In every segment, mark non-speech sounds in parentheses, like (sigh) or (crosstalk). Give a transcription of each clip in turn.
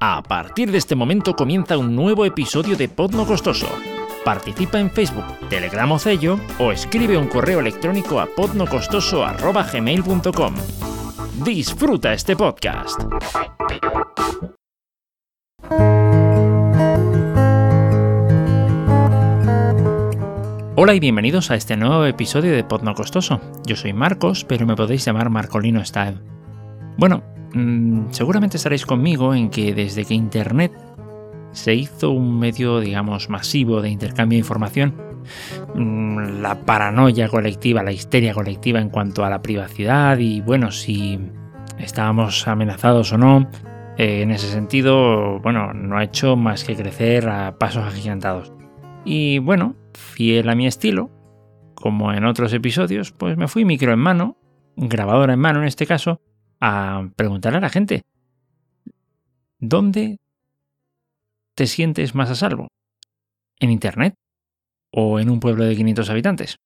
A partir de este momento comienza un nuevo episodio de Podno Costoso. Participa en Facebook, Telegram o Cello o escribe un correo electrónico a podnocostoso.gmail.com. Disfruta este podcast. Hola y bienvenidos a este nuevo episodio de Podno Costoso. Yo soy Marcos, pero me podéis llamar Marcolino Style. Bueno, mmm, seguramente estaréis conmigo en que desde que Internet se hizo un medio, digamos, masivo de intercambio de información, mmm, la paranoia colectiva, la histeria colectiva en cuanto a la privacidad y, bueno, si estábamos amenazados o no, eh, en ese sentido, bueno, no ha hecho más que crecer a pasos agigantados. Y bueno, fiel a mi estilo, como en otros episodios, pues me fui micro en mano, grabadora en mano en este caso, a preguntar a la gente, ¿dónde te sientes más a salvo? ¿En Internet? ¿O en un pueblo de 500 habitantes?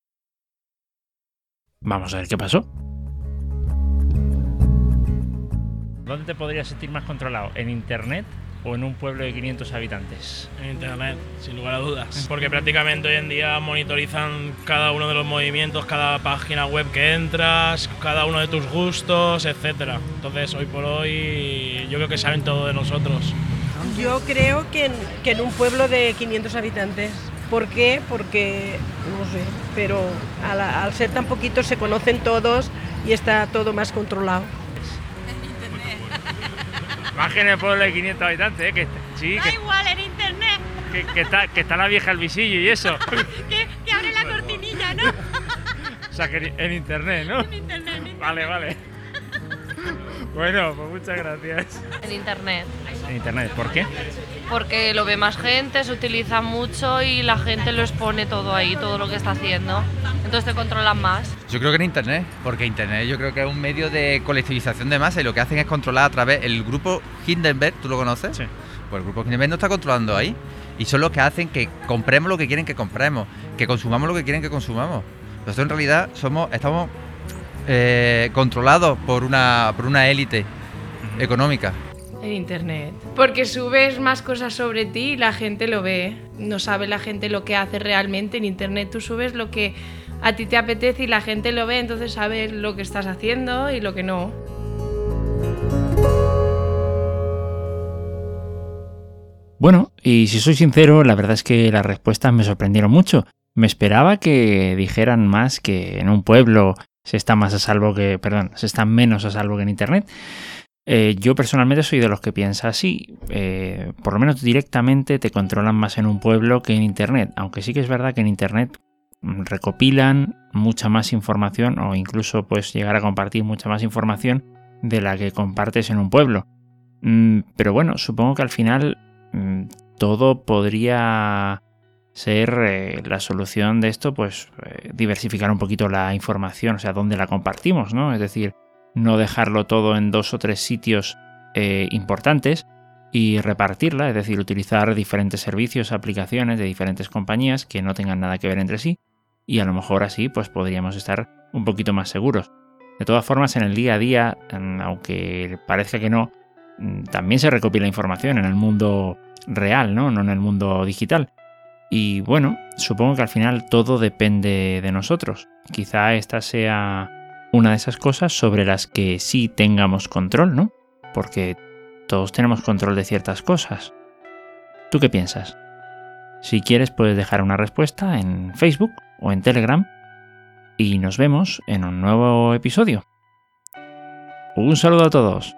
Vamos a ver qué pasó. ¿Dónde te podrías sentir más controlado? ¿En Internet o en un pueblo de 500 habitantes? En Internet, sin lugar a dudas. Porque prácticamente hoy en día monitorizan cada uno de los movimientos, cada página web que entras, cada uno de tus gustos, etcétera. Entonces, hoy por hoy, yo creo que saben todo de nosotros. Yo creo que en, que en un pueblo de 500 habitantes. ¿Por qué? Porque, no sé, pero al, al ser tan poquitos se conocen todos y está todo más controlado. Más que en el pueblo de 500 habitantes, ¿eh? que, sí, Da que, igual en internet, que, que está, que está la vieja el visillo y eso. (laughs) que, que abre la cortinilla, ¿no? o sea, que en internet, ¿no? En internet, en internet. Vale, vale. Bueno, pues muchas gracias. En internet, En internet, ¿por qué? porque lo ve más gente, se utiliza mucho y la gente lo expone todo ahí, todo lo que está haciendo. Entonces te controlan más. Yo creo que en Internet, porque Internet yo creo que es un medio de colectivización de masa y lo que hacen es controlar a través el grupo Hindenburg, ¿tú lo conoces? Sí. Pues el grupo Hindenburg no está controlando ahí. Y son los que hacen que compremos lo que quieren que compremos, que consumamos lo que quieren que consumamos. Nosotros en realidad somos, estamos eh, controlados por una, por una élite económica. En internet. Porque subes más cosas sobre ti y la gente lo ve. No sabe la gente lo que hace realmente. En internet tú subes lo que a ti te apetece y la gente lo ve, entonces sabes lo que estás haciendo y lo que no. Bueno, y si soy sincero, la verdad es que las respuestas me sorprendieron mucho. Me esperaba que dijeran más que en un pueblo se está más a salvo que, perdón, se está menos a salvo que en Internet. Eh, yo personalmente soy de los que piensa así. Eh, por lo menos directamente te controlan más en un pueblo que en Internet. Aunque sí que es verdad que en Internet recopilan mucha más información o incluso puedes llegar a compartir mucha más información de la que compartes en un pueblo. Mm, pero bueno, supongo que al final mm, todo podría ser eh, la solución de esto, pues eh, diversificar un poquito la información, o sea, dónde la compartimos, ¿no? Es decir, no dejarlo todo en dos o tres sitios eh, importantes y repartirla, es decir, utilizar diferentes servicios, aplicaciones de diferentes compañías que no tengan nada que ver entre sí y a lo mejor así pues podríamos estar un poquito más seguros. De todas formas, en el día a día, aunque parezca que no, mm, también se recopila información en el mundo real, ¿no? No en el mundo digital. Y bueno, supongo que al final todo depende de nosotros. Quizá esta sea una de esas cosas sobre las que sí tengamos control, ¿no? Porque todos tenemos control de ciertas cosas. ¿Tú qué piensas? Si quieres puedes dejar una respuesta en Facebook o en Telegram y nos vemos en un nuevo episodio. Un saludo a todos.